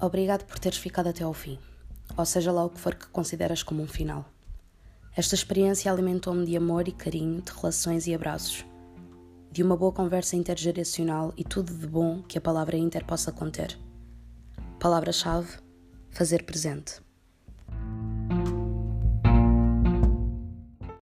Obrigado por teres ficado até ao fim, ou seja lá o que for que consideras como um final. Esta experiência alimentou-me de amor e carinho, de relações e abraços, de uma boa conversa intergeracional e tudo de bom que a palavra inter possa conter. Palavra-chave: fazer presente.